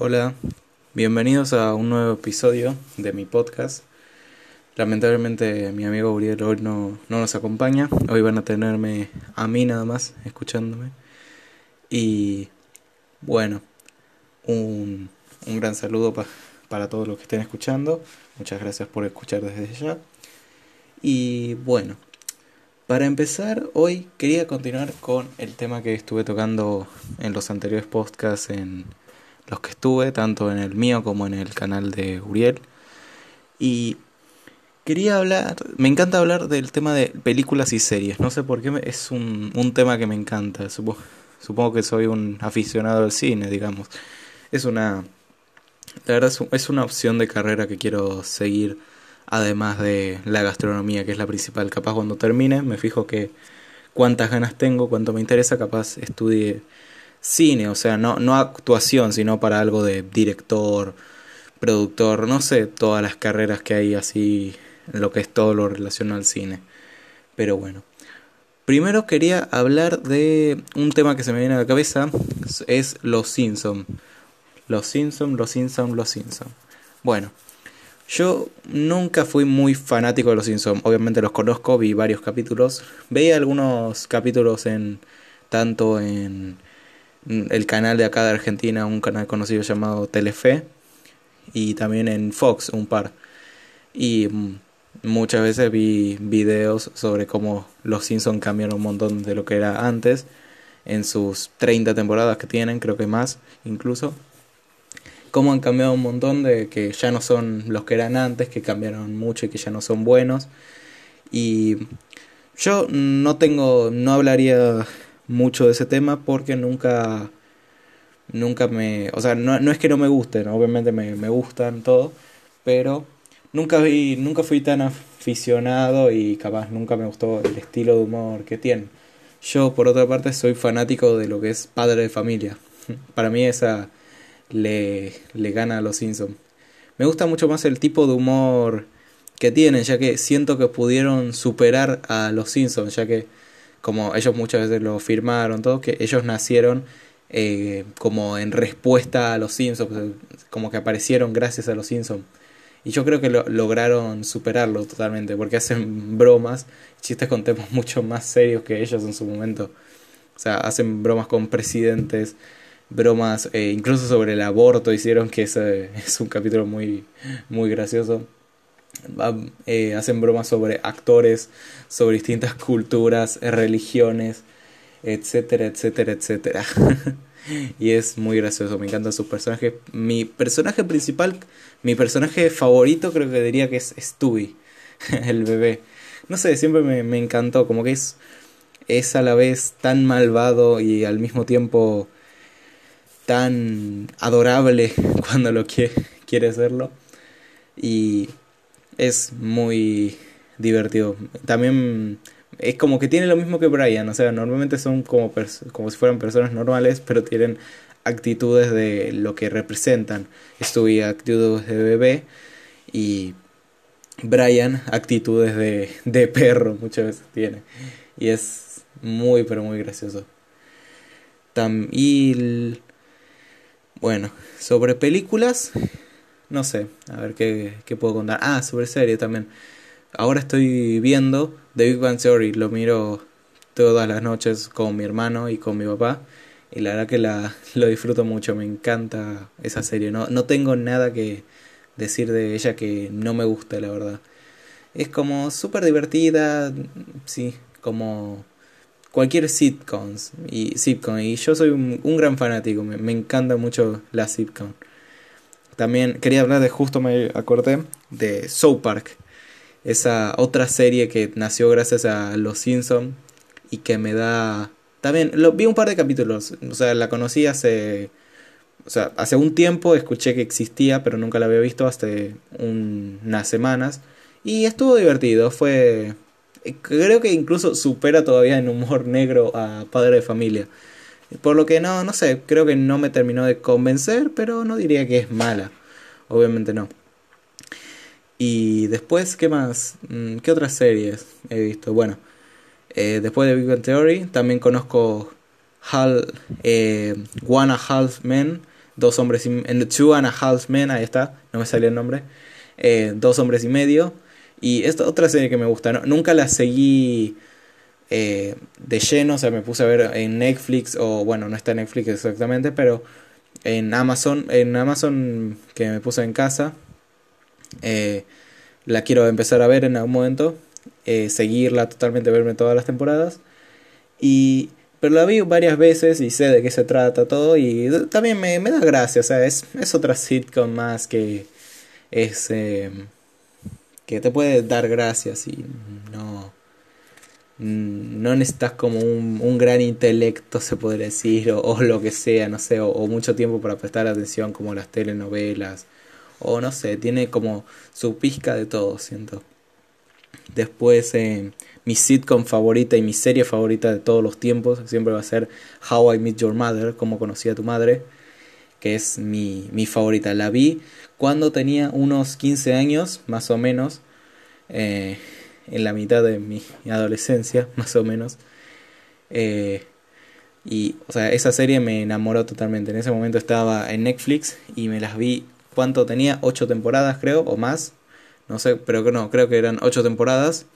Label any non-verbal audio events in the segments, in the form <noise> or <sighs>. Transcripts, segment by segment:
Hola, bienvenidos a un nuevo episodio de mi podcast. Lamentablemente mi amigo Uriel hoy no, no nos acompaña, hoy van a tenerme a mí nada más escuchándome. Y bueno, un, un gran saludo para todos los que estén escuchando, muchas gracias por escuchar desde ya. Y bueno, para empezar, hoy quería continuar con el tema que estuve tocando en los anteriores podcasts en los que estuve, tanto en el mío como en el canal de Uriel. Y quería hablar, me encanta hablar del tema de películas y series, no sé por qué, es un, un tema que me encanta, supongo, supongo que soy un aficionado al cine, digamos. Es una, la verdad es una opción de carrera que quiero seguir, además de la gastronomía, que es la principal. Capaz cuando termine me fijo que cuántas ganas tengo, cuánto me interesa, capaz estudie cine, o sea, no, no actuación, sino para algo de director, productor, no sé, todas las carreras que hay así, lo que es todo lo relacionado al cine. Pero bueno. Primero quería hablar de un tema que se me viene a la cabeza, es Los Simpson. Los Simpson, Los Simpson, Los Simpson. Bueno, yo nunca fui muy fanático de Los Simpson, obviamente los conozco, vi varios capítulos, veía algunos capítulos en tanto en el canal de acá de Argentina, un canal conocido llamado Telefe, y también en Fox, un par. Y muchas veces vi videos sobre cómo los Simpsons cambiaron un montón de lo que era antes, en sus 30 temporadas que tienen, creo que más incluso. Cómo han cambiado un montón de que ya no son los que eran antes, que cambiaron mucho y que ya no son buenos. Y yo no tengo, no hablaría mucho de ese tema porque nunca nunca me o sea no, no es que no me gusten obviamente me, me gustan todo pero nunca vi nunca fui tan aficionado y capaz nunca me gustó el estilo de humor que tienen yo por otra parte soy fanático de lo que es padre de familia. <laughs> Para mí esa le, le gana a los Simpsons me gusta mucho más el tipo de humor que tienen ya que siento que pudieron superar a los Simpsons ya que como ellos muchas veces lo firmaron, todo, que ellos nacieron eh, como en respuesta a los Simpsons, como que aparecieron gracias a los Simpsons. Y yo creo que lo, lograron superarlo totalmente, porque hacen bromas, chistes con temas <laughs> mucho más serios que ellos en su momento. O sea, hacen bromas con presidentes, bromas eh, incluso sobre el aborto hicieron, que ese <laughs> es un capítulo muy, muy gracioso. Eh, hacen bromas sobre actores, sobre distintas <laughs> culturas, religiones, etcétera, etcétera, etcétera. <laughs> y es muy gracioso, me encantan sus personajes. Mi personaje principal, mi personaje favorito creo que diría que es Stewie, <laughs> el bebé. No sé, siempre me, me encantó, como que es, es a la vez tan malvado y al mismo tiempo tan adorable cuando lo quiere, quiere serlo. Y es muy divertido. También es como que tiene lo mismo que Brian, o sea, normalmente son como, como si fueran personas normales, pero tienen actitudes de lo que representan. Estuve actitudes de bebé y Brian actitudes de, de perro muchas veces tiene. Y es muy, pero muy gracioso. Tam y bueno, sobre películas, no sé, a ver qué, qué puedo contar. Ah, sobre serie también. Ahora estoy viendo The Big Bang lo miro todas las noches con mi hermano y con mi papá. Y la verdad que la, lo disfruto mucho, me encanta esa serie. No, no tengo nada que decir de ella que no me guste, la verdad. Es como súper divertida, sí, como cualquier sitcoms y sitcom. Y yo soy un, un gran fanático, me, me encanta mucho la sitcom. También quería hablar de, justo me acordé, de South Park. Esa otra serie que nació gracias a Los Simpsons y que me da... También lo, vi un par de capítulos, o sea, la conocí hace... O sea, hace un tiempo escuché que existía, pero nunca la había visto hasta unas semanas. Y estuvo divertido, fue... Creo que incluso supera todavía en humor negro a Padre de Familia. Por lo que no, no sé, creo que no me terminó de convencer, pero no diría que es mala. Obviamente no. Y después, ¿qué más? Mm, ¿Qué otras series he visto? Bueno, eh, después de Big Bang Theory, también conozco Hal, eh, One Half Men Dos hombres y... En Two and a Half Men, ahí está, no me salió el nombre. Eh, dos hombres y medio. Y esta otra serie que me gusta, nunca la seguí eh, de lleno, o sea, me puse a ver en Netflix, o bueno, no está en Netflix exactamente, pero en Amazon, en Amazon que me puse en casa, eh, la quiero empezar a ver en algún momento, eh, seguirla totalmente, verme todas las temporadas, y pero la vi varias veces y sé de qué se trata todo y también me, me da gracia, o sea, es, es otra sitcom más que es que te puede dar gracias y no no necesitas como un, un, gran intelecto, se podría decir, o, lo que sea, no sé, o, mucho tiempo para prestar atención como las telenovelas, o no sé, tiene como su pizca de todo, siento. Después, eh, mi sitcom favorita y mi serie favorita de todos los tiempos siempre va a ser How I Met Your Mother, como conocí a tu madre, que es mi, mi favorita. La vi cuando tenía unos 15 años, más o menos. Eh, en la mitad de mi adolescencia, <laughs> más o menos. Eh, y, o sea, esa serie me enamoró totalmente. En ese momento estaba en Netflix y me las vi. ¿Cuánto tenía? Ocho temporadas, creo, o más. No sé, pero no, creo que eran ocho temporadas.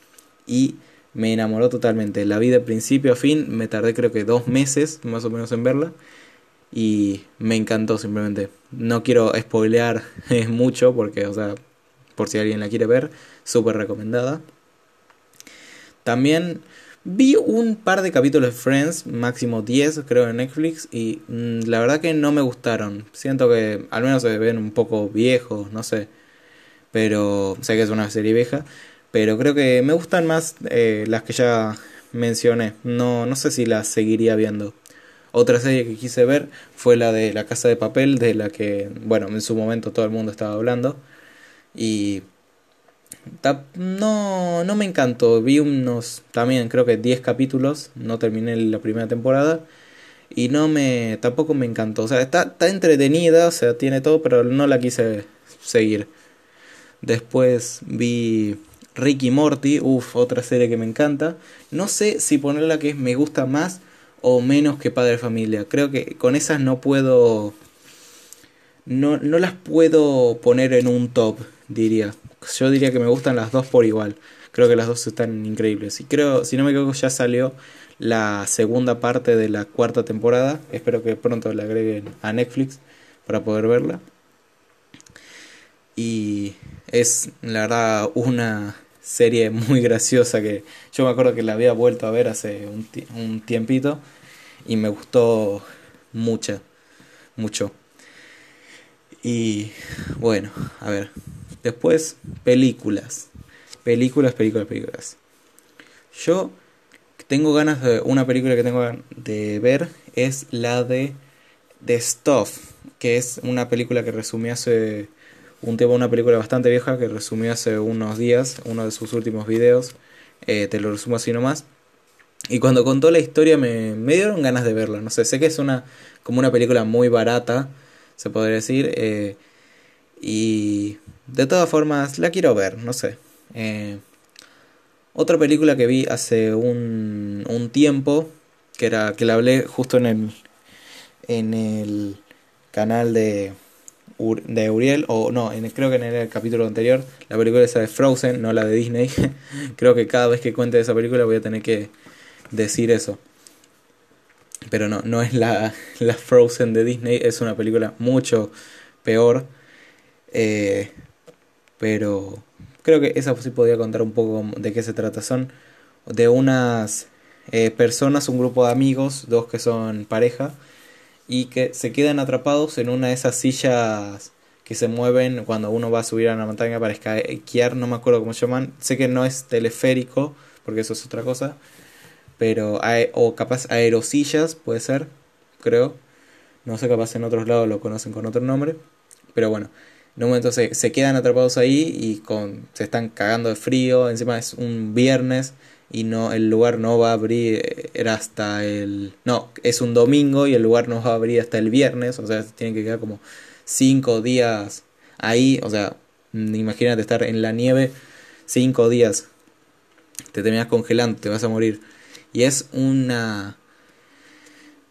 Y me enamoró totalmente. La vi de principio a fin. Me tardé, creo que dos meses más o menos en verla. Y me encantó simplemente. No quiero spoilear <laughs> mucho porque, o sea, por si alguien la quiere ver, súper recomendada. También vi un par de capítulos de Friends, máximo 10 creo en Netflix, y mm, la verdad que no me gustaron. Siento que al menos se ven un poco viejos, no sé. Pero sé que es una serie vieja. Pero creo que me gustan más eh, las que ya mencioné. No, no sé si las seguiría viendo. Otra serie que quise ver fue la de La Casa de Papel, de la que, bueno, en su momento todo el mundo estaba hablando. Y no, no me encantó. Vi unos, también creo que 10 capítulos. No terminé la primera temporada. Y no me, tampoco me encantó. O sea, está, está entretenida, o sea, tiene todo, pero no la quise seguir. Después vi Ricky Morty, uff, otra serie que me encanta. No sé si ponerla que me gusta más o menos que Padre Familia. Creo que con esas no puedo. No, no las puedo poner en un top, diría. Yo diría que me gustan las dos por igual. Creo que las dos están increíbles. Y creo, si no me equivoco, ya salió la segunda parte de la cuarta temporada. Espero que pronto la agreguen a Netflix para poder verla. Y es la verdad una serie muy <laughs> graciosa que yo me acuerdo que la había vuelto a ver hace un, tiempito y me gustó mucho, mucho. Y bueno, a ver, Después, películas. Películas, películas, películas. Yo tengo ganas de. Una película que tengo de ver es la de The Stuff, que es una película que resumí hace un tiempo, una película bastante vieja que resumí hace unos días, uno de sus últimos videos. Eh, te lo resumo así nomás. Y cuando contó la historia me, me, dieron ganas de verla. No sé, sé que es una como una película muy barata, se podría decir. Eh, y de todas formas, la quiero ver, no sé. Eh, otra película que vi hace un, un tiempo, que era que la hablé justo en el, en el canal de, de Uriel, o no, en creo que en el capítulo anterior, la película esa de Frozen, no la de Disney. <laughs> creo que cada vez que cuente esa película voy a tener que decir eso. Pero no, no es la, <laughs> la Frozen de Disney, es una película mucho peor eh, pero creo que esa sí podría contar un poco de qué se trata. Son de unas eh, personas, un grupo de amigos, dos que son pareja, y que se quedan atrapados en una de esas sillas que se mueven cuando uno va a subir a una montaña para esquiar, no me acuerdo cómo se llaman, sé que no es teleférico, porque eso es otra cosa, pero o capaz aerosillas puede ser, creo, no sé, capaz en otros lados lo conocen con otro nombre, pero bueno, en un se, quedan atrapados ahí y con, se están cagando de frío, encima es un viernes y no el lugar no va a abrir era hasta el no es un domingo y el lugar no va a abrir hasta el viernes. O sea tienen que quedar como cinco días ahí. O sea imagínate estar en la nieve cinco días. Te terminas congelando te vas a morir. Y es una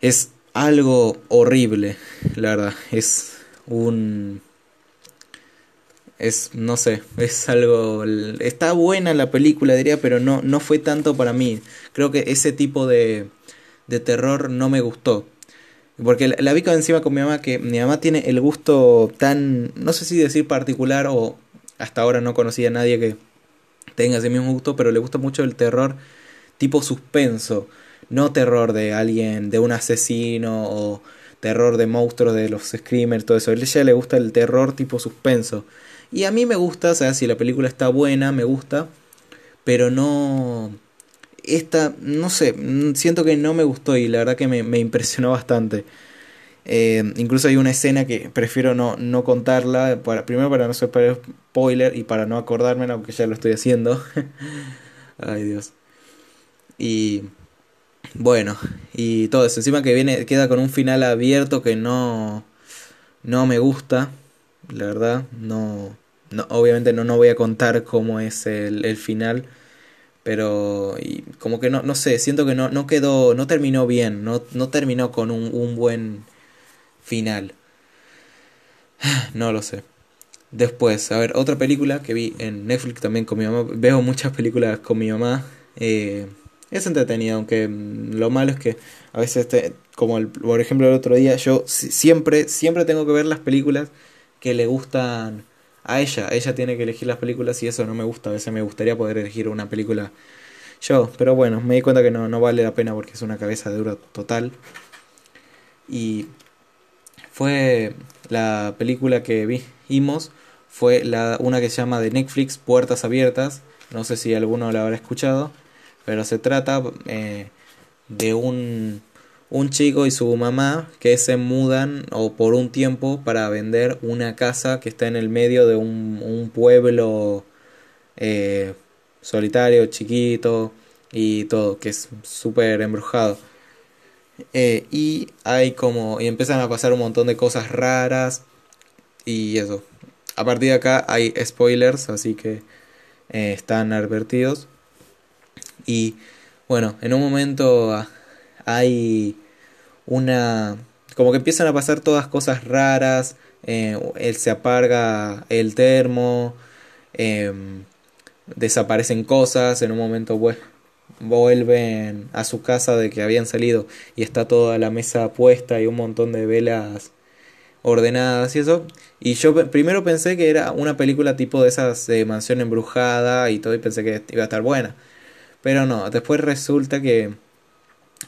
es algo horrible, la verdad. Es un... Es, no sé, es algo... Está buena la película, diría, pero no, no fue tanto para mí. Creo que ese tipo de, de terror no me gustó. Porque la, vi encima con mi mamá, que mi mamá tiene el gusto tan, no sé si decir particular o hasta ahora no conocía a nadie que tenga ese mismo gusto, pero le gusta mucho el terror tipo suspenso, no terror de alguien, de un asesino o terror de monstruos, de los screamers, todo eso. A ella le gusta el terror tipo suspenso. Y a mí me gusta, o sea, si la película está buena, me gusta, pero no... Esta, no sé, siento que no me gustó y la verdad que me, impresionó bastante. Eh, incluso hay una escena que prefiero no, no contarla, para, primero para no ser spoiler y para no acordarme, aunque ya lo estoy haciendo. <laughs> Ay Dios. Y bueno, y todo eso. Encima que viene, queda con un final abierto que no, no me gusta. La verdad, no, no obviamente no, no voy a contar cómo es el, el final. Pero como que no, no sé, siento que no, no quedó, no terminó bien, no, no terminó con un, un buen final. <sighs> No lo sé. Después, a ver, otra película que vi en Netflix también con mi mamá. Veo muchas películas con mi mamá. Eh, es entretenido, aunque mm, lo malo es que a veces, como el, por ejemplo el otro día, yo siempre, siempre tengo que ver las películas que le gustan a ella. Ella tiene que elegir las películas y eso no me gusta. A veces me gustaría poder elegir una película yo, pero bueno, me di cuenta que no, no vale la pena porque es una cabeza de duro total. Y fue la película que vimos, fue la, una que se llama de Netflix, Puertas Abiertas. No sé si alguno la habrá escuchado pero se trata eh, de un, un chico y su mamá que se mudan o por un tiempo para vender una casa que está en el medio de un, un pueblo eh, solitario, chiquito y todo, que es súper embrujado. Eh, y hay como. Y empiezan a pasar un montón de cosas raras. Y eso. A partir de acá hay spoilers, así que están advertidos. Y bueno, en un momento hay una... como que empiezan a pasar todas cosas raras, eh, él se apaga el termo, em, desaparecen cosas, en un momento vuelven a su casa de que habían salido y está toda la mesa puesta y un montón de velas ordenadas y eso. Y yo primero pensé que era una película tipo de esas de mansión embrujada y todo y pensé que iba a estar buena. Pero no, después resulta que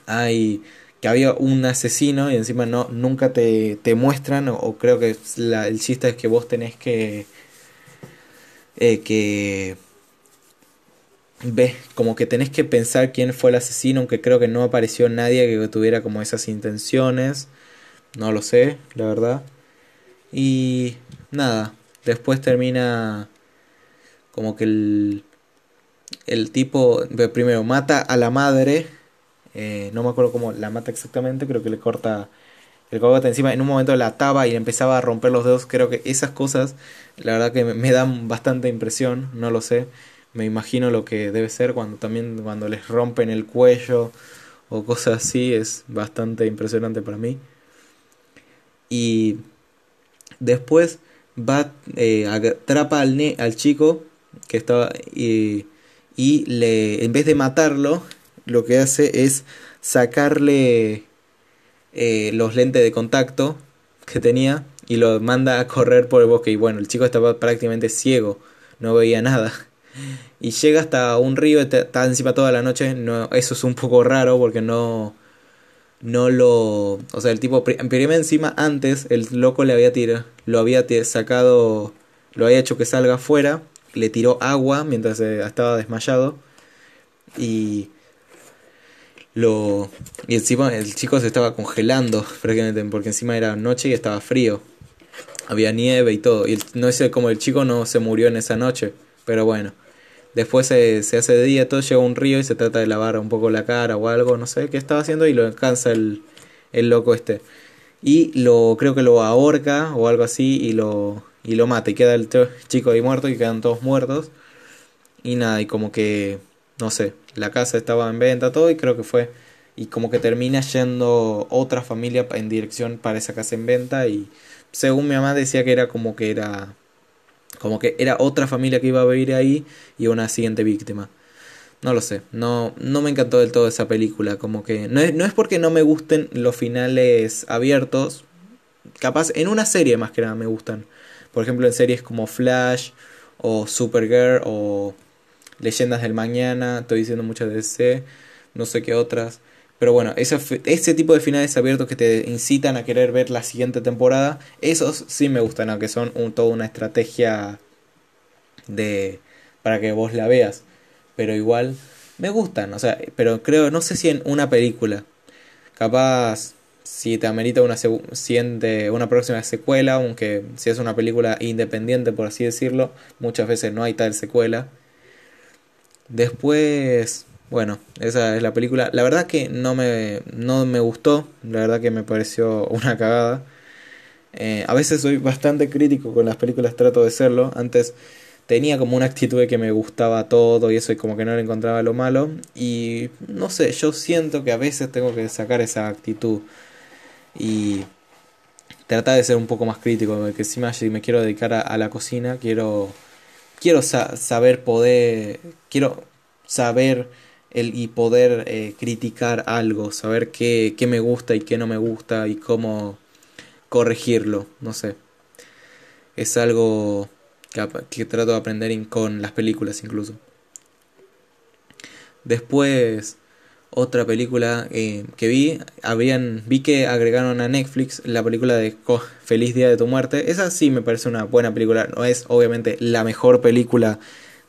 hay que había un asesino y encima no nunca te, te muestran o, creo que el chiste es que vos tenés que eh, que ves como que tenés que pensar quién fue el asesino aunque creo que no apareció nadie que tuviera como esas intenciones. No lo sé la verdad. Y nada después termina como que el el tipo primero mata a la madre, eh, no me acuerdo cómo la mata exactamente, creo que le corta el cogote encima, en un momento la ataba y empezaba a romper los dedos, creo que esas cosas la verdad que me, dan bastante impresión, no lo sé, me imagino lo que debe ser cuando también cuando les rompen el cuello o cosas así, es bastante impresionante para mí. Y después va, eh, atrapa al, al chico que estaba... Y, y le, en vez de matarlo, lo que hace es sacarle eh, los lentes de contacto que tenía y lo manda a correr por el bosque. Y bueno, el chico estaba prácticamente ciego, no veía nada. Y llega hasta un río, está encima toda la noche. No, eso es un poco raro porque no, no lo. O sea, el tipo, primero encima, antes, el loco le había tirado, lo había sacado, lo había hecho que salga afuera le tiró agua mientras estaba desmayado. Y lo y encima el chico se estaba congelando porque encima era noche y estaba frío. Había nieve y todo. Y no sé como el chico no se murió en esa noche pero bueno. Después se, hace de día todo llega un río y se trata de lavar un poco la cara o algo no sé qué estaba haciendo y lo alcanza el, el loco este. Y lo creo que lo ahorca o algo así y lo y lo mata y queda el chico ahí muerto y quedan todos muertos. Y nada, y como que, no sé, la casa estaba en venta, todo y creo que fue y como que termina yendo otra familia en dirección para esa casa en venta y según mi mamá decía que era como que era como que era otra familia que iba a vivir ahí y una siguiente víctima. No lo sé, no, no me encantó del todo esa película, como que no es, no es porque no me gusten los finales abiertos, capaz en una serie más que nada me gustan. Por ejemplo en series como Flash o Supergirl o Leyendas del Mañana, estoy diciendo muchas de DC, no sé qué otras. Pero bueno, ese, tipo de finales abiertos que te incitan a querer ver la siguiente temporada, esos sí me gustan, aunque son un, toda una estrategia de para que vos la veas. Pero igual me gustan, o sea, pero creo, no sé si en una película, capaz si te amerita una, siguiente, una próxima secuela, aunque si es una película independiente, por así decirlo, muchas veces no hay tal secuela. Después, bueno, esa es la película. La verdad que no me, no me gustó, la verdad que me pareció <laughs> una cagada. Eh, a veces soy bastante crítico con las películas, trato de serlo. Antes tenía como una actitud de que me gustaba todo y eso y como que no le encontraba lo malo. Y no sé, yo siento que a veces tengo que sacar esa actitud y tratar de ser un poco más crítico. Porque si me quiero dedicar a, la cocina, quiero, quiero saber poder, quiero saber el, y poder eh, criticar algo, saber qué, qué me gusta y qué no me gusta y cómo corregirlo, no sé. Es algo que trato de aprender con las películas incluso. Después, otra película eh, que vi, habían, vi que agregaron a Netflix la película de Feliz Día de tu Muerte. Esa sí me parece una buena película. No es obviamente la mejor película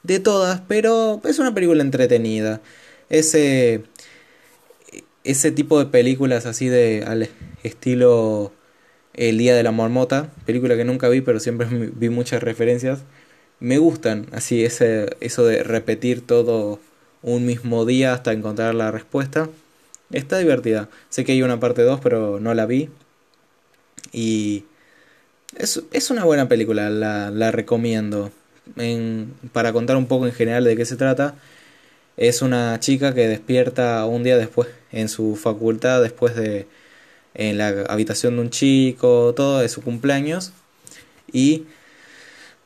de todas, pero es una película entretenida ese, ese tipo de películas así de al estilo El Día de la Marmota, película que nunca vi pero siempre <laughs> vi muchas referencias, me gustan así ese, eso de repetir todo un mismo día hasta encontrar la respuesta. Está divertida. Sé que hay una parte 2 pero no la vi. Y es, es una buena película, la, la recomiendo. En, para contar un poco en general de qué se trata, es una chica que despierta un día después en su facultad, después de en la habitación de un chico, todo de su cumpleaños. Y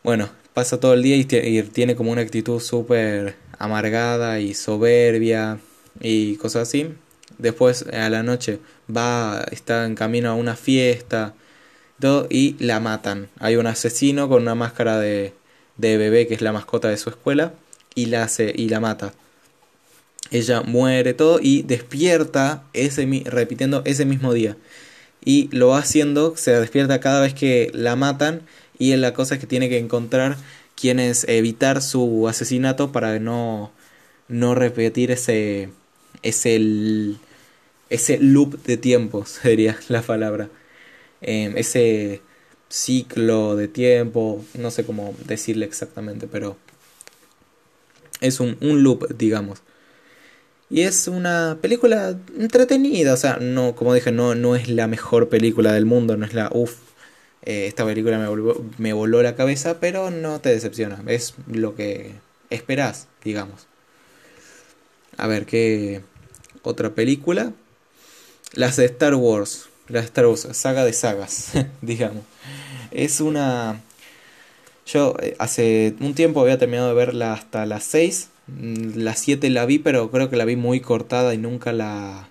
bueno, pasa todo el día y, tiene como una actitud súper amargada y soberbia y cosas así. Después a la noche va, está en camino a una fiesta y la matan. Hay un asesino con una máscara de, de bebé que es la mascota de su escuela y la, hace, y la mata ella muere todo y despierta ese repitiendo ese mismo día y lo va haciendo se despierta cada vez que la matan y la cosa es que tiene que encontrar quienes evitar su asesinato para no no repetir ese ese ese loop de tiempo <laughs> sería la palabra. Em, ese ciclo de tiempo no sé cómo decirle exactamente pero es un, un loop digamos. Y es una película entretenida, o sea, no, como dije, no, no es la mejor película del mundo, no es la uff, eh, esta película me, me voló la cabeza, pero no te decepciona, es lo que esperás, digamos. A ver, ¿qué otra película? Las de Star Wars, las de Star Wars, saga de sagas, <laughs> digamos. Es una... Yo eh, hace un tiempo había terminado de verla hasta las 6 Mm, la 7 la vi, pero creo que la vi muy cortada y nunca la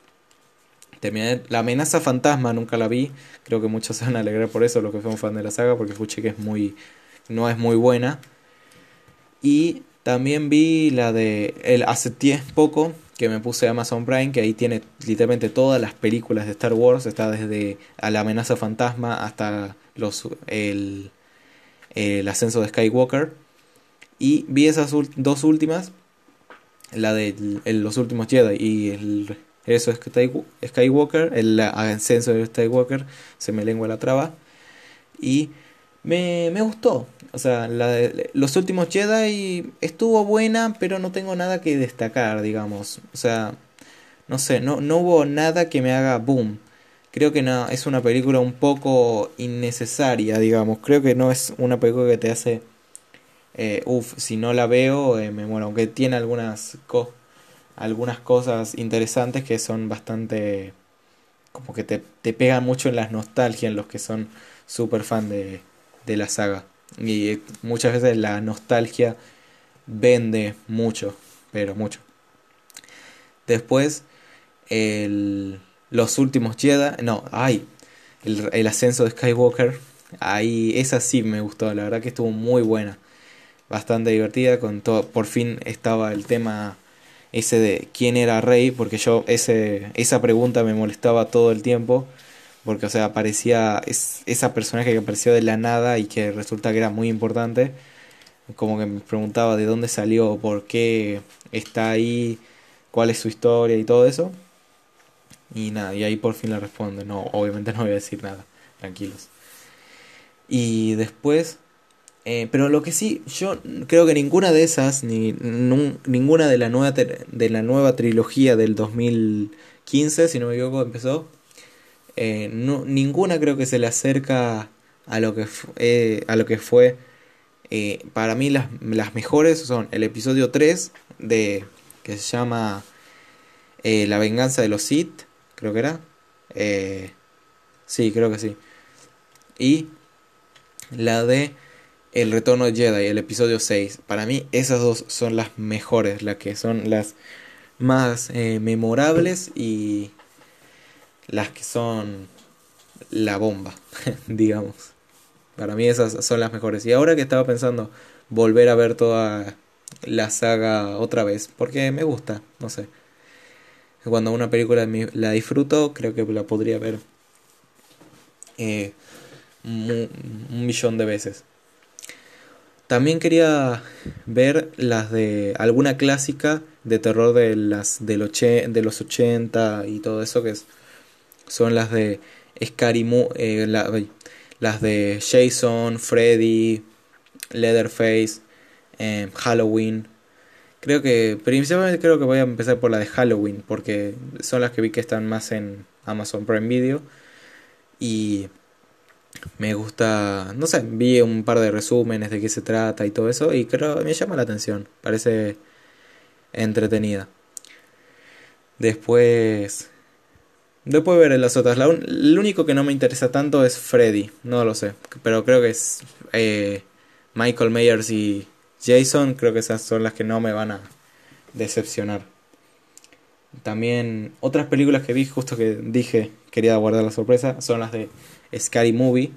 La amenaza fantasma nunca la vi. Creo que muchos <laughs> se van a alegrar por eso, los que son fan de la saga, porque escuché que es muy. no es muy buena. Y también vi la de. El, hace poco que me puse Amazon Prime, que ahí tiene literalmente todas las películas de Star Wars. Está desde a la amenaza fantasma hasta los, el, el ascenso de Skywalker. Y vi esas dos últimas la de los últimos Jedi y el eso es Skywalker, el ascenso de Skywalker, se me lengua la traba. Y me, me gustó. O sea, los últimos Jedi estuvo buena, pero no tengo nada que destacar, digamos. O sea, no sé, no, no hubo nada que me haga boom. Creo que no, es una película un poco innecesaria, digamos. Creo que no es una película que te hace eh, uff, si no la veo, eh, me muero. Aunque tiene algunas algunas cosas interesantes que son bastante como que te, te pegan mucho en las nostalgias en los que son súper fan de, de la saga. Y muchas veces la nostalgia vende mucho, pero mucho. Después, el, los últimos Jedi, no, ay, el, el ascenso de Skywalker, ahí esa sí me gustó, la verdad que estuvo muy buena, bastante divertida, con todo, por fin estaba el tema ese de quién era rey, porque yo ese, esa pregunta me molestaba todo el tiempo, porque o sea, aparecía es, esa personaje que apareció de la nada y que resulta que era muy importante, como que me preguntaba de dónde salió, por qué está ahí, cuál es su historia y todo eso. Y nada, y ahí por fin le responde, no, obviamente no voy a decir nada, tranquilos. Y después eh, pero lo que sí, yo creo que ninguna de esas, ni ninguna de la, nueva de la nueva trilogía del 2015, si no me equivoco, empezó, eh, no, ninguna creo que se le acerca a lo que, eh, a lo que fue. para mí las, las, mejores son el episodio 3 de que se llama La venganza de los Sith, creo que era. sí, creo que sí. Y la de el Retorno de Jedi, el episodio 6. Para mí esas dos son las mejores, las que son las más eh, memorables y las que son la bomba, <laughs> digamos. Para mí esas son las mejores. Y ahora que estaba pensando volver a ver toda la saga otra vez, porque me gusta, no sé. Cuando una película la disfruto, creo que la podría ver eh, un millón de veces. También quería ver las de alguna clásica de terror de las del de los 80 y todo eso que son las de Scary eh, las de Jason, Freddy, Leatherface, eh, Halloween. Creo que principalmente creo que voy a empezar por la de Halloween porque son las que vi que están más en Amazon Prime Video y me gusta, no sé, vi un par de resúmenes de qué se trata y todo eso y creo me llama la atención, parece entretenida. Después después ver las otras. La lo único que no me interesa tanto es Freddy, no lo sé, pero creo que es eh, Michael Myers y Jason, creo que esas son las que no me van a decepcionar. También otras películas que vi, justo que dije, quería guardar la sorpresa, son las de Scary Movie.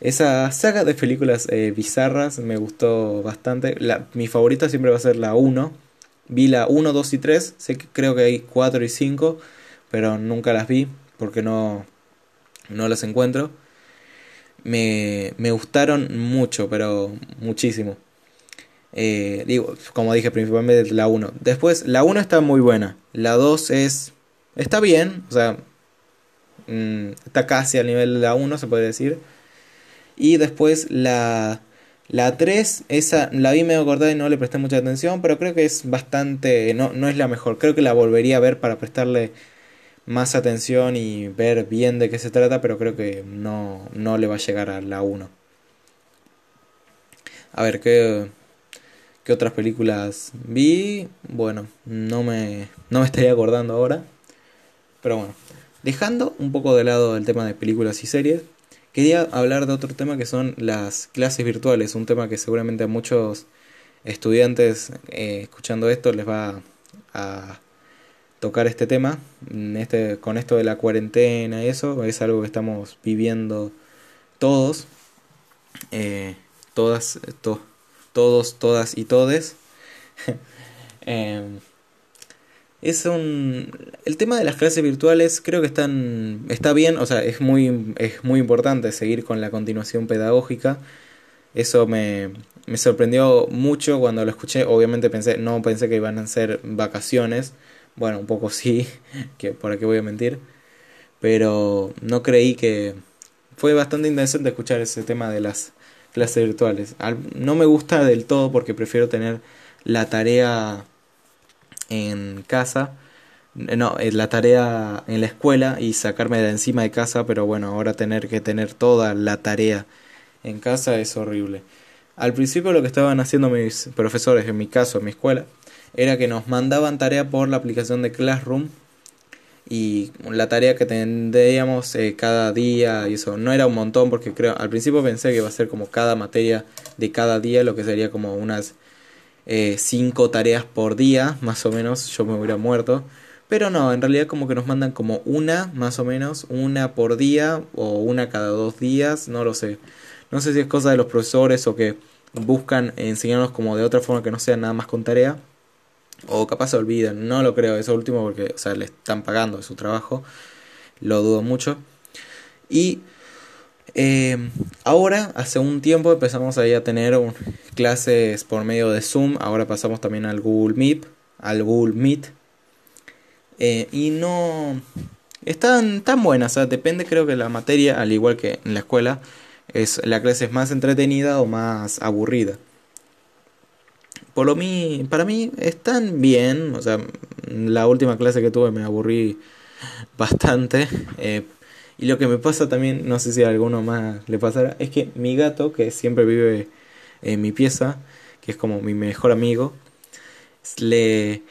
Esa saga de películas eh, bizarras me gustó bastante. Mi favorita siempre va a ser la 1. Vi la 1, 2 y 3. Sé que creo que hay 4 y 5, pero nunca las vi porque no, no las encuentro. Me, me gustaron mucho, pero muchísimo. Eh, digo, como dije, principalmente la 1. Después, la 1 está muy buena. La 2 es. Está bien, o sea, Mm, está casi al nivel de la 1, se puede decir. Y después la, la 3, esa la vi medio cortada y no le presté mucha atención, pero creo que es bastante, no, no es la mejor. Creo que la volvería a ver para prestarle más atención y ver bien de qué se trata, pero creo que no, no le va a llegar a la 1. A ver, ¿qué, ¿qué otras películas vi? Bueno, no me, no me estaría acordando ahora. Pero bueno, Dejando un poco de lado el tema de películas y series, quería hablar de otro tema que son las clases virtuales, un tema que seguramente a muchos estudiantes eh, escuchando esto les va a tocar este tema. Este, con esto de la cuarentena y eso, es algo que estamos viviendo todos, eh, todas, todos, todas y todes. <laughs> Em, es un el tema de las clases virtuales creo que están está bien o sea es muy es muy importante seguir con la continuación pedagógica. Eso me, me sorprendió mucho cuando lo escuché. Obviamente pensé no pensé que iban a ser vacaciones. Bueno un poco sí <laughs> que por qué voy a mentir. Pero no creí que fue bastante interesante escuchar ese tema de las clases virtuales no me gusta del todo porque prefiero tener la tarea en casa, no, en la tarea en la escuela y sacarme de encima de casa, pero bueno, ahora tener que tener toda la tarea en casa es horrible. al principio lo que estaban haciendo mis profesores, en mi caso, en mi escuela, era que nos mandaban tarea por la aplicación de Classroom y la tarea que tendríamos eh, cada día y eso no era un montón porque creo al principio pensé que iba a ser como cada materia de cada día lo que sería como unas eh, cinco tareas por día más o menos yo me hubiera muerto. Pero no en realidad como que nos mandan como una más o menos una por día o una cada dos días no lo sé. No sé si es cosa de los profesores o que buscan enseñarnos como de otra forma que no sea nada más con tarea o capaz se olvidan, no lo creo eso último porque, o sea, le están pagando su trabajo, lo dudo mucho. Y eh, ahora, hace un tiempo empezamos a tener clases por medio de Zoom, ahora pasamos también al Google Meet, al Google Meet. Eh, y no están tan buenas, o sea, depende creo que la materia, al igual que en la escuela, es la clase es más entretenida o más aburrida por lo mí, para mí están bien. O sea, la última clase que tuve me aburrí bastante. Eh, y lo que me pasa también, no sé si a alguno más le pasará, es que mi gato, que siempre vive en mi pieza, que es como mi mejor amigo, le,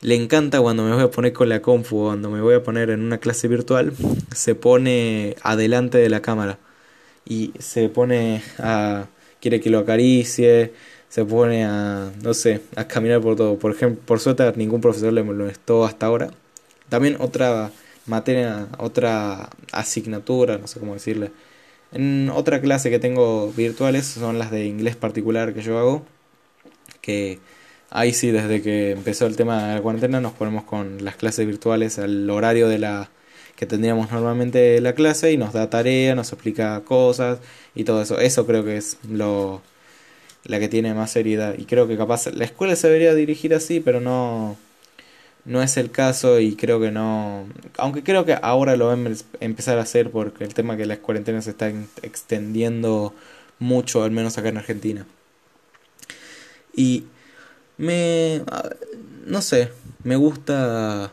le encanta cuando me voy a poner con la compu cuando me voy a poner en una clase virtual, se pone adelante de la cámara y se pone a... quiere que lo acaricie se pone a, no sé, a caminar por todo. Por ejemplo, por suerte ningún profesor le molestó hasta ahora. También otra materia, otra asignatura, no sé cómo decirle. En otra clase que tengo virtuales son las de inglés particular que yo hago. Que ahí sí, desde que empezó el tema de la cuarentena, nos ponemos con las clases virtuales al horario de la que tendríamos normalmente la clase y nos da tarea, nos explica cosas y todo eso. Eso creo que es lo la que tiene más seriedad. Y creo que capaz la escuela se debería dirigir así, pero no, no es el caso y creo que no. Aunque creo que ahora lo van a empezar a hacer porque el tema que las cuarentenas se están extendiendo mucho, al menos acá en Argentina. Y me. No sé, me gusta.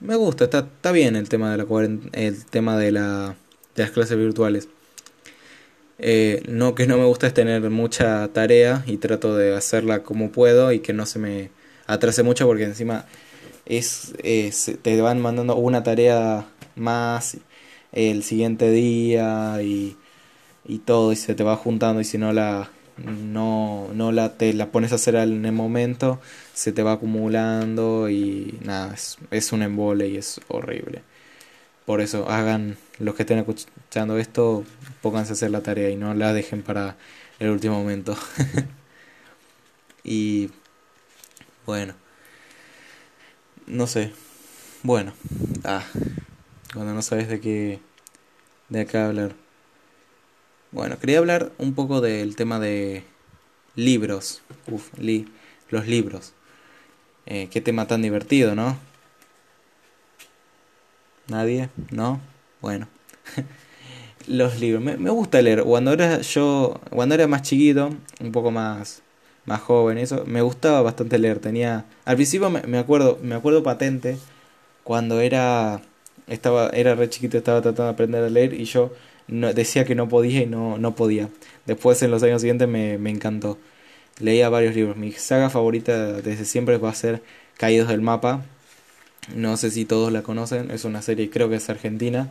Me gusta, está, está bien el tema de la el tema de la de las clases virtuales. Eh, no que no me gusta es tener mucha tarea y trato de hacerla como puedo y que no se me atrase mucho porque encima es, te van mandando una tarea más el siguiente día y, y todo y se te va juntando y si no la no, no la te la pones a hacer en el momento se te va acumulando y nada es, es un embole y es horrible por eso hagan los que estén escuchando esto, pónganse a hacer la tarea y no la dejen para el último momento. <laughs> y bueno, no sé. Bueno, ah, cuando no sabes de qué de acá hablar. Bueno, quería hablar un poco del tema de libros. Uf, li, los libros. Eh, qué tema tan divertido, ¿no? ¿Nadie? ¿No? Bueno. <laughs> Los libros. Me, me, gusta leer. Cuando era yo, cuando era más chiquito, un poco más, más joven, eso, me gustaba bastante leer. Tenía, al principio me, me acuerdo, me acuerdo patente cuando era, estaba, era re chiquito, estaba tratando de aprender a leer y yo no, decía que no podía y no, no podía. Después en los años siguientes me, me encantó. Leía varios libros. Mi saga favorita desde siempre va a ser Caídos del Mapa. No sé si todos la conocen, es una serie creo que es argentina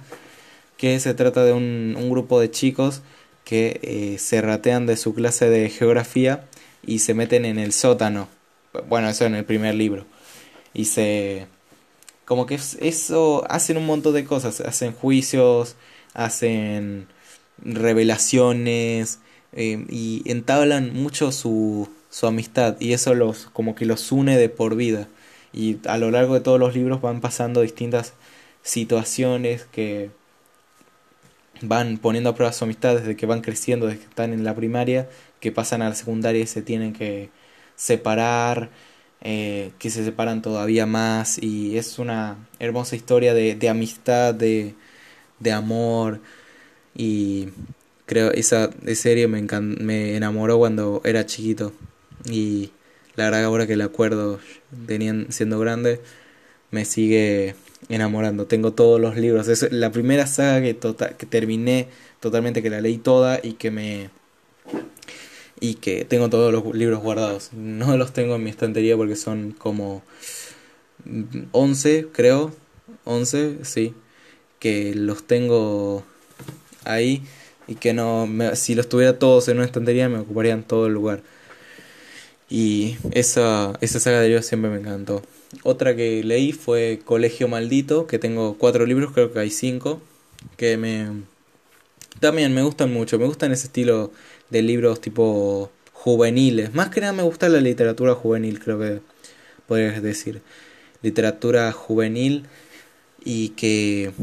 que se trata de un, un grupo de chicos que eh, se ratean de su clase de geografía y se meten en el sótano. Bueno, eso en el primer libro. Y se... Como que eso hacen un montón de cosas. Hacen juicios, hacen revelaciones eh, y entablan mucho su, su amistad y eso los como que los une de por vida y a lo largo de todos los libros van pasando distintas situaciones que van poniendo a prueba su amistad desde que van creciendo, desde que están en la primaria, que pasan a la secundaria y se tienen que separar, eh, que se separan todavía más y es una hermosa historia de, de amistad, de, de amor y creo esa serie me, me enamoró cuando era chiquito y la verdad ahora que la acuerdo teniendo, siendo grande me sigue enamorando. Tengo todos los libros. Es la primera saga que, tota-, que terminé totalmente, que la leí toda y que me, y que tengo todos los libros guardados. No los tengo en mi estantería porque son como 11, creo, 11, sí, que los tengo ahí y que no, si los tuviera todos en una estantería me ocuparían todo el lugar. Y esa, esa saga de libros siempre me encantó. Otra que leí fue Colegio Maldito, que tengo cuatro libros, creo que hay cinco, que me... También me gustan mucho, me gustan ese estilo de libros tipo juveniles. Más que nada me gusta la literatura juvenil, creo que podrías decir. Literatura juvenil y que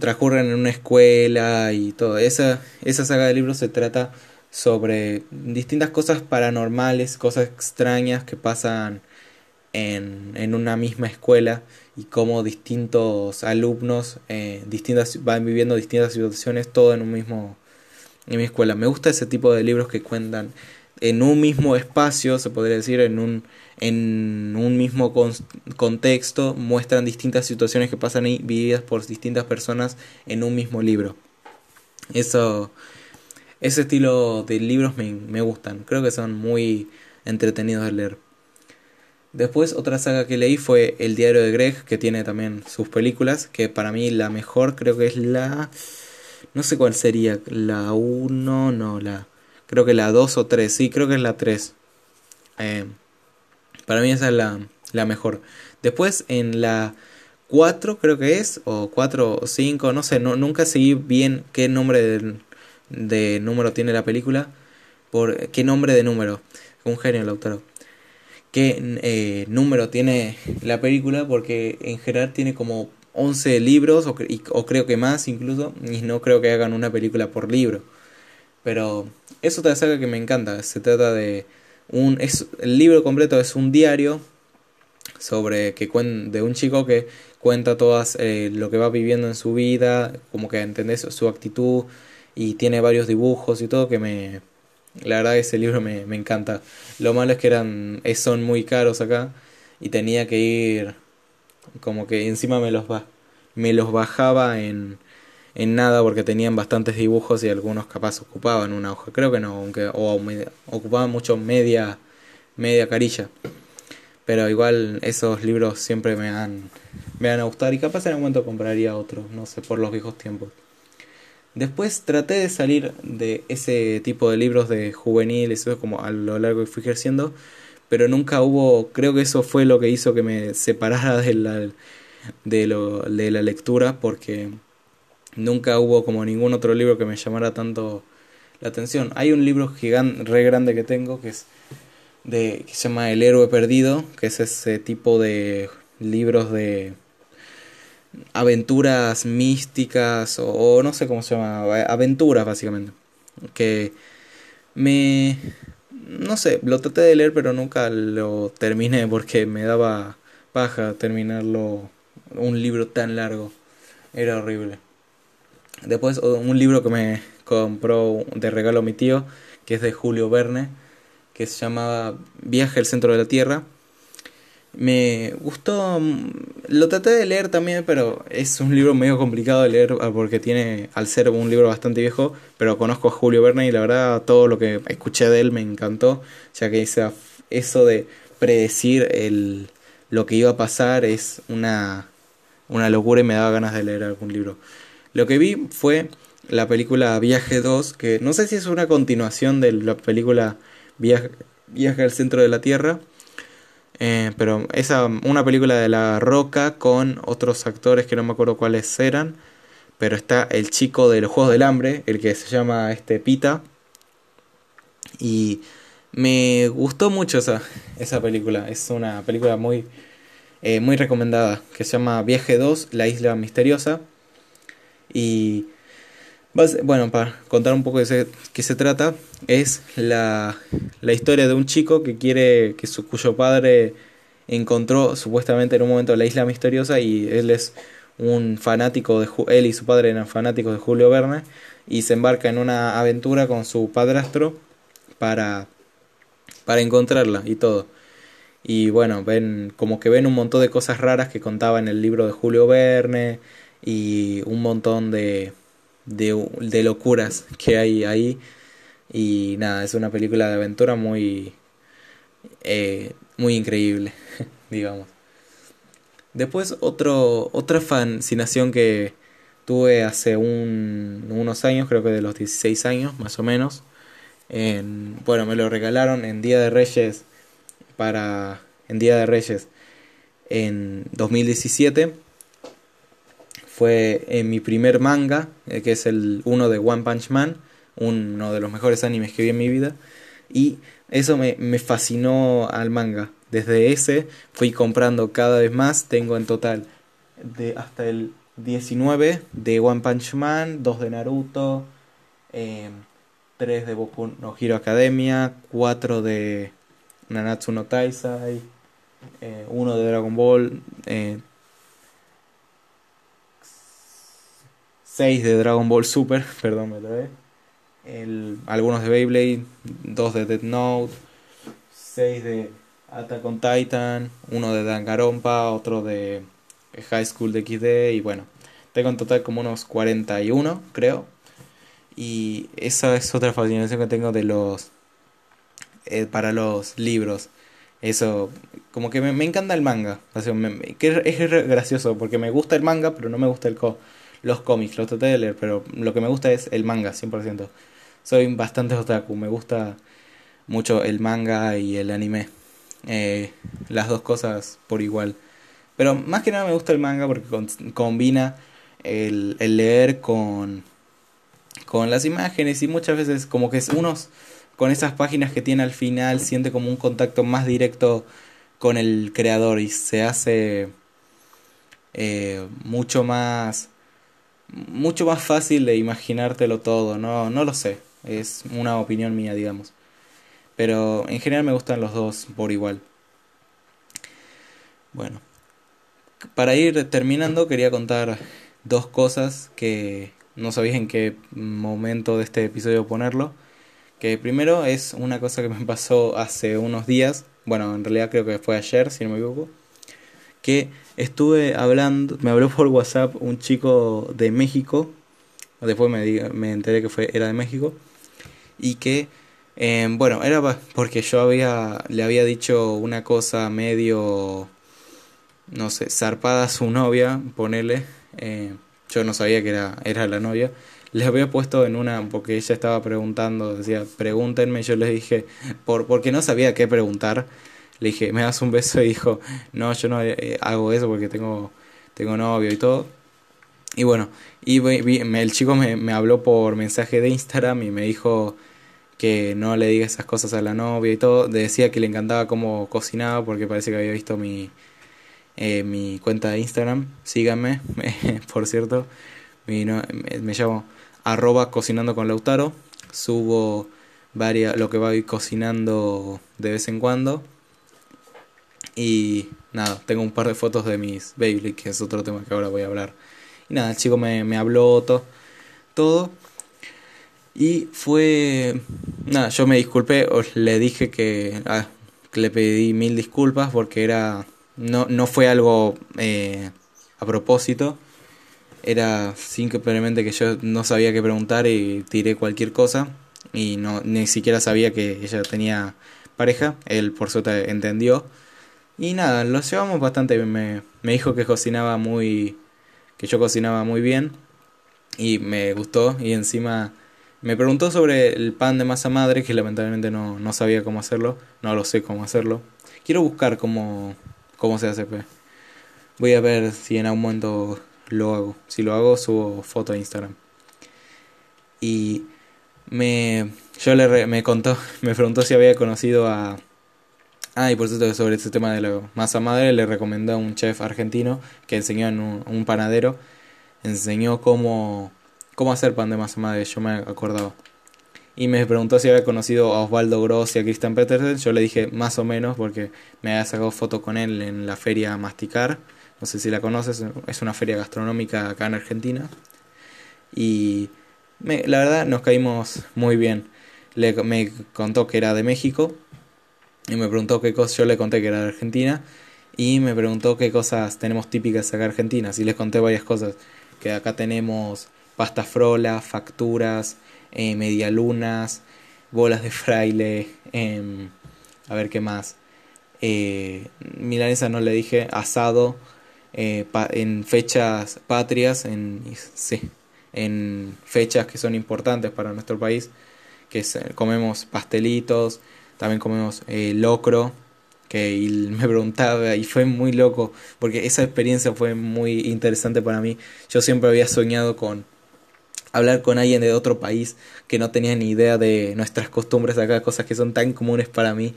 transcurren en una escuela y todo. Esa, esa saga de libros se trata sobre distintas cosas paranormales, cosas extrañas que pasan en, en una misma escuela y cómo distintos alumnos eh, distintas, van viviendo distintas situaciones todo en un mismo en mi escuela. Me gusta ese tipo de libros que cuentan en un mismo espacio, se podría decir, en un, en un mismo contexto, muestran distintas situaciones que pasan ahí, vividas por distintas personas en un mismo libro. Eso, ese estilo de libros me, me gustan, creo que son muy entretenidos de leer. Después otra saga que leí fue El diario de Greg, que tiene también sus películas, que para mí la mejor creo que es la... No sé cuál sería, la 1, no, la... Creo que la 2 o 3, sí, creo que es la 3. Eh, para mí esa es la, la mejor. Después en la 4 creo que es, o 4 o 5, no sé, no, nunca seguí bien qué nombre de, de número tiene la película. Por, ¿Qué nombre de número? Un genio el autor. ¿Qué eh, número tiene la película? Porque en general tiene como 11 libros, o, o creo que más incluso, y no creo que hagan una película por libro. Pero es otra saga que me encanta. Se trata de un. Es, el libro completo es un diario sobre que de un chico que cuenta todas eh, lo que va viviendo en su vida, como que entendés su actitud y tiene varios dibujos y todo que me la verdad ese libro me, me encanta. Lo malo es que eran son muy caros acá y tenía que ir como que encima me los me los bajaba en en nada porque tenían bastantes dibujos y algunos capaz ocupaban una hoja. Creo que no, aunque o ocupaban mucho media media carilla. Pero igual esos libros siempre me han me van a gustar y capaz en algún momento compraría otros, no sé, por los viejos tiempos. Después traté de salir de ese tipo de libros de juveniles, eso como a lo largo que fui creciendo, pero nunca hubo, creo que eso fue lo que hizo que me separara de la, de, lo, de la lectura, porque nunca hubo como ningún otro libro que me llamara tanto la atención. Hay un libro gigante, re grande que tengo que es de que se llama El héroe perdido, que es ese tipo de libros de aventuras místicas o, no sé cómo se llama, aventuras básicamente. Que me no sé, lo traté de leer pero nunca lo terminé porque me daba paja terminarlo un libro tan largo. Era horrible. Después un libro que me compró de regalo mi tío, que es de Julio Verne, que se llamaba Viaje al centro de la Tierra. Me gustó, lo traté de leer también, pero es un libro medio complicado de leer ah, porque tiene, al ser un libro bastante viejo, pero conozco a Julio Verne y la verdad todo lo que escuché de él me encantó, ya que eso de predecir el, lo que iba a pasar es una, una locura y me daba ganas de leer algún libro. Lo que vi fue la película Viaje 2, que no sé si es una continuación de la película Viaje, Viaje al centro de la Tierra, eh, pero esa, una película de La Roca con otros actores que no me acuerdo cuáles eran, pero está el chico de los Juegos del Hambre, el que se llama este Pita, y me gustó mucho esa, esa película, es una película muy, eh, muy recomendada, que se llama Viaje 2, La Isla Misteriosa. Y bueno, para contar un poco de qué se trata, es la, la, historia de un chico que quiere, que su, cuyo padre encontró supuestamente en un momento la isla misteriosa y él es un fanático de él y su padre eran fanáticos de Julio Verne y se embarca en una aventura con su padrastro para para encontrarla y todo. Y bueno, ven como que ven un montón de cosas raras que contaba en el libro de Julio Verne y un montón de, de, de locuras que hay ahí Y nada, es una película de aventura muy, eh, muy increíble, <laughs> digamos. Después otro, otra fascinación que tuve hace un, unos años, creo que de los 16 años más o menos. En, bueno, me lo regalaron en Día de Reyes para en Día de Reyes en 2017 fue en mi primer manga, eh, que es el uno de One Punch Man, uno de los mejores animes que vi en mi vida. Y eso me, fascinó al manga. Desde ese fui comprando cada vez más. Tengo en total de hasta el 19 de One Punch Man, 2 de Naruto, 3 eh, de Boku no Hero Academia, 4 de Nanatsu no Taisai, 1 eh, de Dragon Ball, eh, 6 de Dragon Ball Super, <laughs> perdón, me trae. El, algunos de Beyblade, 2 de Death Note, 6 de Attack on Titan, uno de Danganronpa, otro de High School de XD y bueno, tengo en total como unos 41, creo. Y esa es otra fascinación que tengo de los eh, para los libros. Eso, como que me, encanta el manga. que es, gracioso porque me gusta el manga, pero no me gusta el los cómics. Los traté de leer, pero lo que me gusta es el manga, 100%. Soy bastante otaku, me gusta mucho el manga y el anime. Eh, las dos cosas por igual. Pero más que nada me gusta el manga porque combina el, leer con, con las imágenes y muchas veces como que unos con esas páginas que tiene al final siente como un contacto más directo con el creador y se hace eh, mucho más mucho más fácil de imaginártelo todo no no lo sé es una opinión mía digamos. Pero en general me gustan los dos por igual. Bueno para ir terminando quería contar dos cosas que no sabía en qué momento de este episodio ponerlo. Que primero es una cosa que me pasó hace unos días, bueno, en realidad creo que fue ayer, si no me equivoco, que estuve hablando, me habló por WhatsApp un chico de México, después me, me enteré que fue, era de México, y que, eh, bueno, era porque yo había, le había dicho una cosa medio no sé, zarpada a su novia, ponele, eh, yo no sabía que era, era la novia, les había puesto en una, porque ella estaba preguntando, decía, pregúntenme, yo les dije, por, porque no sabía qué preguntar, le dije, ¿me das un beso? Y dijo, no, yo no eh, hago eso porque tengo, tengo novio y todo. Y bueno, y el chico me, me habló por mensaje de Instagram y me dijo que no le diga esas cosas a la novia y todo. Decía que le encantaba cómo cocinaba porque parece que había visto mi, eh, mi cuenta de Instagram. Síganme, <laughs> por cierto. Me, me, llamo arroba cocinando con Lautaro. Subo varias, lo que voy cocinando de vez en cuando. Y nada, tengo un par de fotos de mis Beyblade, que es otro tema que ahora voy a hablar. Y nada, el chico me, me habló todo. Y fue... Nada, yo me disculpé, os le dije que, ah, que le pedí mil disculpas porque era no, no fue algo eh, a propósito. Era simplemente que yo no sabía qué preguntar y tiré cualquier cosa. Y no, ni siquiera sabía que ella tenía pareja. Él por suerte entendió. Y nada, lo llevamos bastante bien. Me, dijo que cocinaba muy. que yo cocinaba muy bien. Y me gustó. Y encima me preguntó sobre el pan de masa madre, que lamentablemente no, no sabía cómo hacerlo. No lo sé cómo hacerlo. Quiero buscar cómo, cómo se hace. Voy a ver si en algún momento lo hago. Si lo hago, subo foto a Instagram. Y me, yo le me contó, <laughs> me preguntó si había conocido a... Ah, y por cierto, sobre este tema de la masa madre, le recomendó a un chef argentino que enseñó en un, panadero, enseñó cómo, cómo hacer pan de masa madre, yo me acordaba y me preguntó si había conocido a Osvaldo Gross y a Christian Petersen. Yo le dije más o menos porque me había sacado foto con él en la feria Masticar. No sé si la conoces, es una feria gastronómica acá en Argentina. Y la verdad nos caímos muy bien. Le, me contó que era de México y me preguntó qué cosas, yo le conté que era de Argentina y me preguntó qué cosas tenemos típicas acá en Argentina. Y les conté varias cosas, que acá tenemos pasta frola, facturas, eh, medialunas, bolas de fraile, em, a ver qué más. Eh, milanesa no le dije, asado, eh, en fechas patrias, en, sí, en fechas que son importantes para nuestro país, que comemos pastelitos, también comemos eh, locro, que <laughs> me preguntaba y fue muy loco, porque esa experiencia fue muy interesante para mí. Yo siempre había soñado con hablar con alguien de otro país que no tenía ni idea de nuestras costumbres acá, cosas que son tan comunes para mí,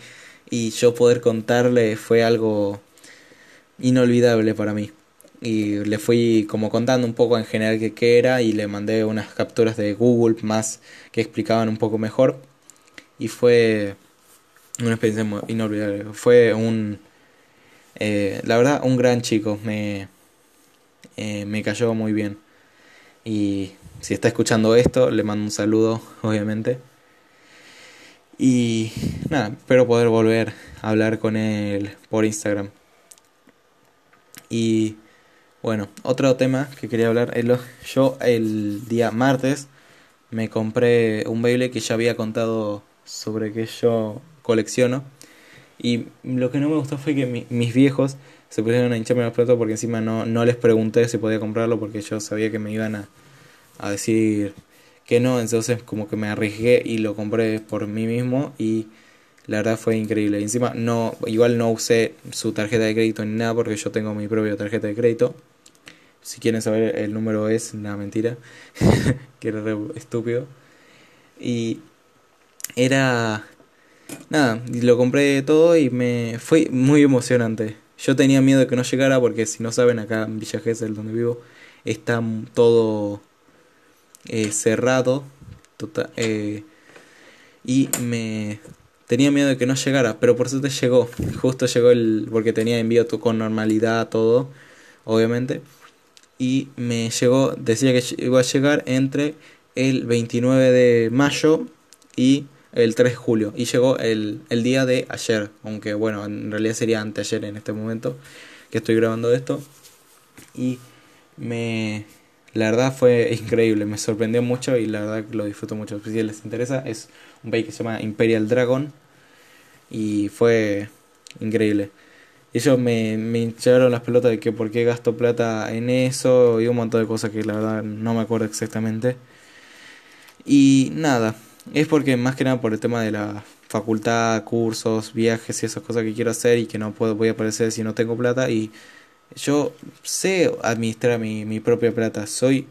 y yo poder contarle fue algo inolvidable para mí. Y le fui como contando un poco en general qué era y le mandé unas capturas de Google más que explicaban un poco mejor. Y fue una experiencia inolvidable. Fue un, eh, la verdad, un gran chico, me, eh, me cayó muy bien. Y si está escuchando esto, le mando un saludo, <laughs> obviamente. Y nada, espero poder volver a hablar con él por Instagram. Y bueno, otro tema que quería hablar es lo, yo el día martes me compré un baile que ya había contado sobre que yo colecciono. Y lo que no me gustó fue que mis viejos se pusieron a hincharme los platos porque encima no, no les pregunté si podía comprarlo porque yo sabía que me iban a, a decir que no. Entonces como que me arriesgué y lo compré por mí mismo y la verdad fue increíble. Y encima no, igual no usé su tarjeta de crédito ni nada porque yo tengo mi propia tarjeta de crédito. Si quieren saber el número es una mentira, <laughs> que era estúpido. Y era nada, lo compré todo y me fue muy emocionante. Yo tenía miedo de que no llegara porque si no saben acá en Villa Gesell donde vivo está todo eh, cerrado tota-, eh, y me tenía miedo de que no llegara, pero por suerte llegó. Justo llegó el porque tenía envío con normalidad todo, obviamente y me llegó, decía que iba a llegar entre el 29 de mayo y el 3 de julio. Y llegó el, el día de ayer, aunque bueno, en realidad sería anteayer en este momento que estoy grabando esto. Y me... La verdad fue increíble, me sorprendió mucho y la verdad que lo disfruto mucho. Si les interesa, es un bake que se llama Imperial Dragon y fue increíble ellos me, me hincharon las pelotas de que por qué gasto plata en eso y un montón de cosas que la verdad no me acuerdo exactamente. Y nada, es porque más que nada por el tema de la facultad, cursos, viajes y esas cosas que quiero hacer y que no puedo, voy a aparecer si no tengo plata. Y yo sé administrar mi, mi propia plata, soy...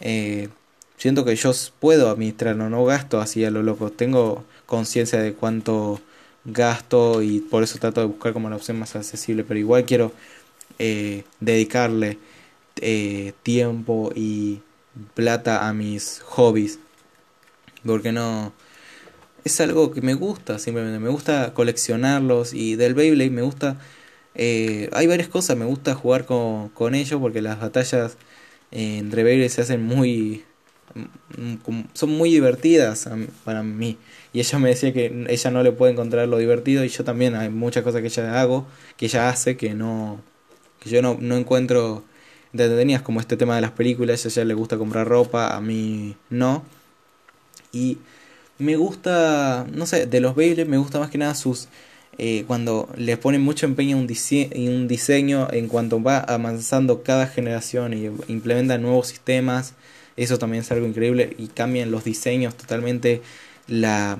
Eh, siento que yo puedo administrarlo, no gasto así a lo loco, tengo conciencia de cuánto gasto y por eso trato de buscar como la opción más accesible, pero igual quiero eh, dedicarle eh, tiempo y plata a mis hobbies, porque no... Es algo que me gusta, simplemente me gusta coleccionarlos y del Beyblade me gusta... Eh, hay varias cosas, me gusta jugar con, con ellos porque las batallas entre Beyblade se hacen muy Mm, son muy divertidas para mí. Y ella me decía que ella no le puede encontrar lo divertido y yo también hay muchas cosas que ella hago, que ella hace que no que yo no, no encuentro entretenidas como este tema de las películas, a ella le gusta comprar ropa, a mí no. Y me gusta, no sé, de los Beyblade me gusta más que nada sus eh, cuando le ponen mucho empeño en un, un diseño en cuanto va avanzando cada generación y implementa nuevos sistemas eso también es algo increíble y cambian los diseños totalmente. La,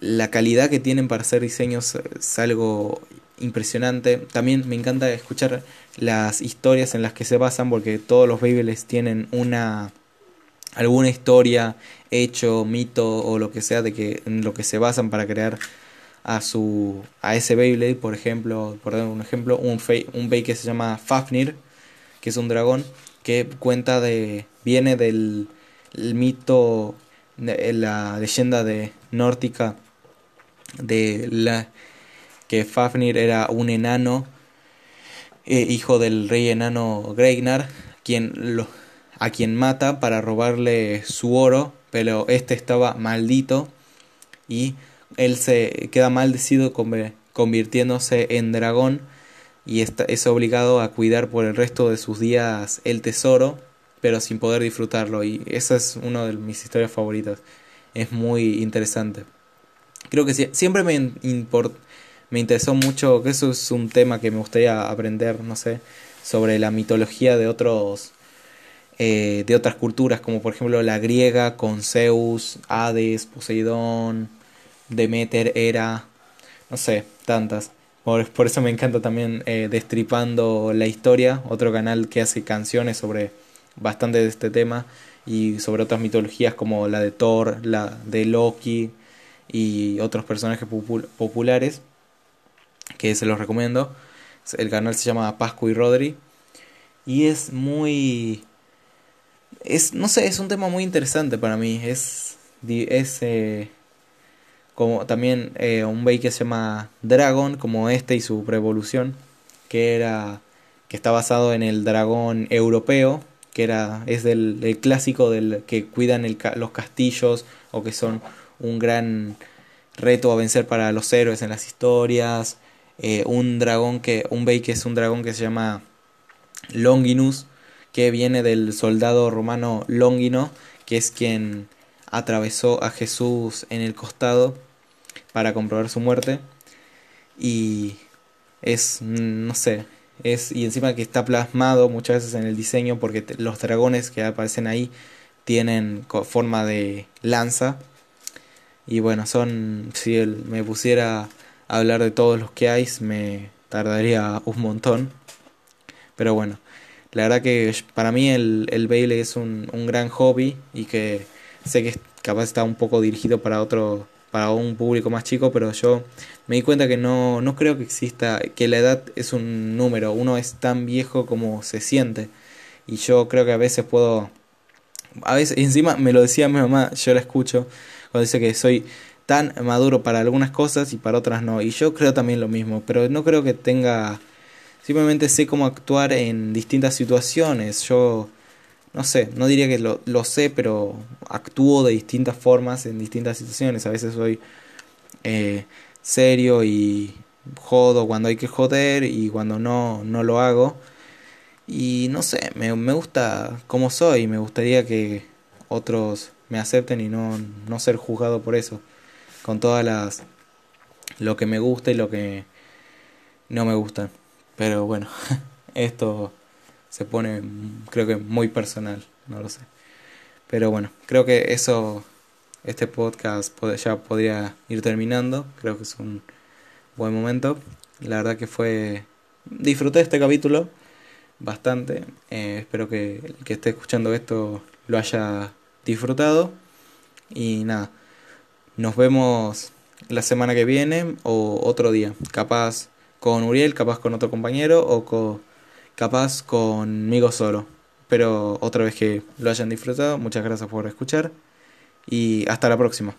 la calidad que tienen para hacer diseños es algo impresionante. También me encanta escuchar las historias en las que se basan porque todos los Beyblades tienen una alguna historia, hecho, mito o lo que sea de que en lo que se basan para crear a su a ese Beyblade, por ejemplo, por dar un ejemplo, un un Bey que se llama Fafnir, que es un dragón que cuenta de viene del mito de la leyenda de nórdica de la que Fafnir era un enano eh, hijo del rey enano Gregnar quien lo, a quien mata para robarle su oro pero este estaba maldito y él se queda maldecido convirtiéndose en dragón y es obligado a cuidar por el resto de sus días el tesoro, pero sin poder disfrutarlo. Y esa es una de mis historias favoritas. es muy interesante. Creo que siempre me, me interesó mucho, que eso es un tema que me gustaría aprender, no sé, sobre la mitología de otros eh, de otras culturas, como por ejemplo la griega con Zeus, Hades, Poseidón, Demeter, Hera, no sé, tantas. Por, eso me encanta también eh, Destripando la Historia, otro canal que hace canciones sobre bastante de este tema y sobre otras mitologías como la de Thor, la de Loki y otros personajes populares que se los recomiendo. El canal se llama Pascu y Rodri y es muy es no sé, es un tema muy interesante para mí, es es eh, como también eh, un bay que se llama Dragon, como este y su preevolución, que era que está basado en el dragón europeo, que era es del clásico del que cuidan el, los castillos o que son un gran reto a vencer para los héroes en las historias, eh, un dragón que un bay que es un dragón que se llama Longinus, que viene del soldado romano Longino, que es quien atravesó a Jesús en el costado para comprobar su muerte. Y es, no sé, es, y encima que está plasmado muchas veces en el diseño porque los dragones que aparecen ahí tienen forma de lanza. Y bueno, son, si él me pusiera a hablar de todos los que hay, me tardaría un montón. Pero bueno, la verdad que para mí el, el baile es un, un gran hobby y que sé que capaz está un poco dirigido para otro para un público más chico, pero yo me di cuenta que no, no creo que exista, que la edad es un número, uno es tan viejo como se siente. Y yo creo que a veces puedo, a veces, encima me lo decía mi mamá, yo la escucho, cuando dice que soy tan maduro para algunas cosas y para otras no. Y yo creo también lo mismo, pero no creo que tenga, simplemente sé cómo actuar en distintas situaciones. Yo no sé, no diría que lo, lo, sé, pero actúo de distintas formas en distintas situaciones. A veces soy eh, serio y jodo cuando hay que joder y cuando no, no lo hago. Y no sé, me, me gusta como soy, me gustaría que otros me acepten y no, no ser juzgado por eso. Con todas las... lo que me gusta y lo que no me gusta. Pero bueno, <laughs> esto se pone creo que muy personal, no lo sé. Pero bueno, creo que eso, este podcast ya podría ir terminando, creo que es un buen momento. La verdad que fue, disfruté este capítulo bastante, eh, espero que el que esté escuchando esto lo haya disfrutado. Y nada, nos vemos la semana que viene o otro día, capaz con Uriel, capaz con otro compañero o con capaz conmigo solo. Pero otra vez que lo hayan disfrutado, muchas gracias por escuchar y hasta la próxima.